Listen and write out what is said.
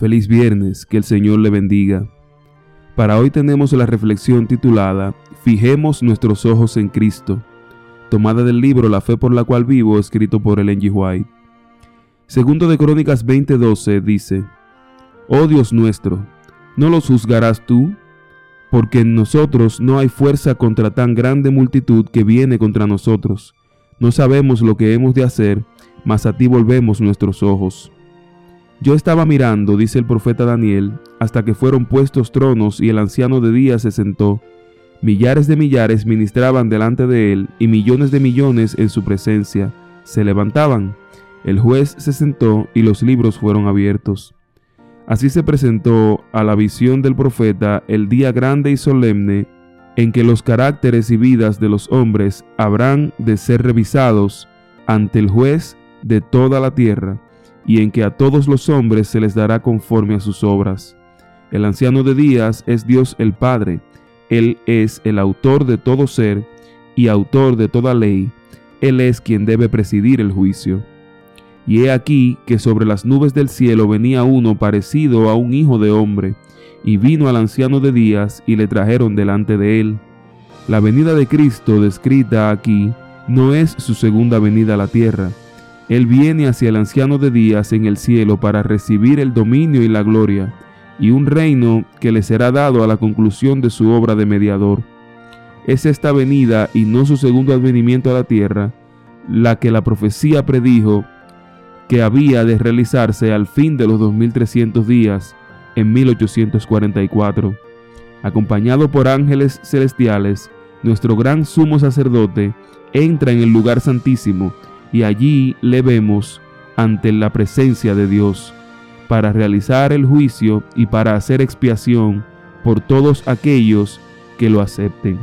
Feliz viernes, que el Señor le bendiga. Para hoy tenemos la reflexión titulada Fijemos nuestros ojos en Cristo, tomada del libro La fe por la cual vivo, escrito por Ellen G. White. Segundo de Crónicas 20:12 dice, Oh Dios nuestro, ¿no los juzgarás tú? Porque en nosotros no hay fuerza contra tan grande multitud que viene contra nosotros. No sabemos lo que hemos de hacer, mas a ti volvemos nuestros ojos. Yo estaba mirando, dice el profeta Daniel, hasta que fueron puestos tronos y el anciano de día se sentó. Millares de millares ministraban delante de él y millones de millones en su presencia. Se levantaban. El juez se sentó y los libros fueron abiertos. Así se presentó a la visión del profeta el día grande y solemne en que los caracteres y vidas de los hombres habrán de ser revisados ante el juez de toda la tierra y en que a todos los hombres se les dará conforme a sus obras. El anciano de días es Dios el Padre, Él es el autor de todo ser y autor de toda ley, Él es quien debe presidir el juicio. Y he aquí que sobre las nubes del cielo venía uno parecido a un hijo de hombre, y vino al anciano de días y le trajeron delante de él. La venida de Cristo descrita aquí no es su segunda venida a la tierra, él viene hacia el anciano de días en el cielo para recibir el dominio y la gloria, y un reino que le será dado a la conclusión de su obra de mediador. Es esta venida y no su segundo advenimiento a la tierra, la que la profecía predijo que había de realizarse al fin de los 2300 días en 1844. Acompañado por ángeles celestiales, nuestro gran sumo sacerdote entra en el lugar santísimo y allí le vemos ante la presencia de Dios para realizar el juicio y para hacer expiación por todos aquellos que lo acepten.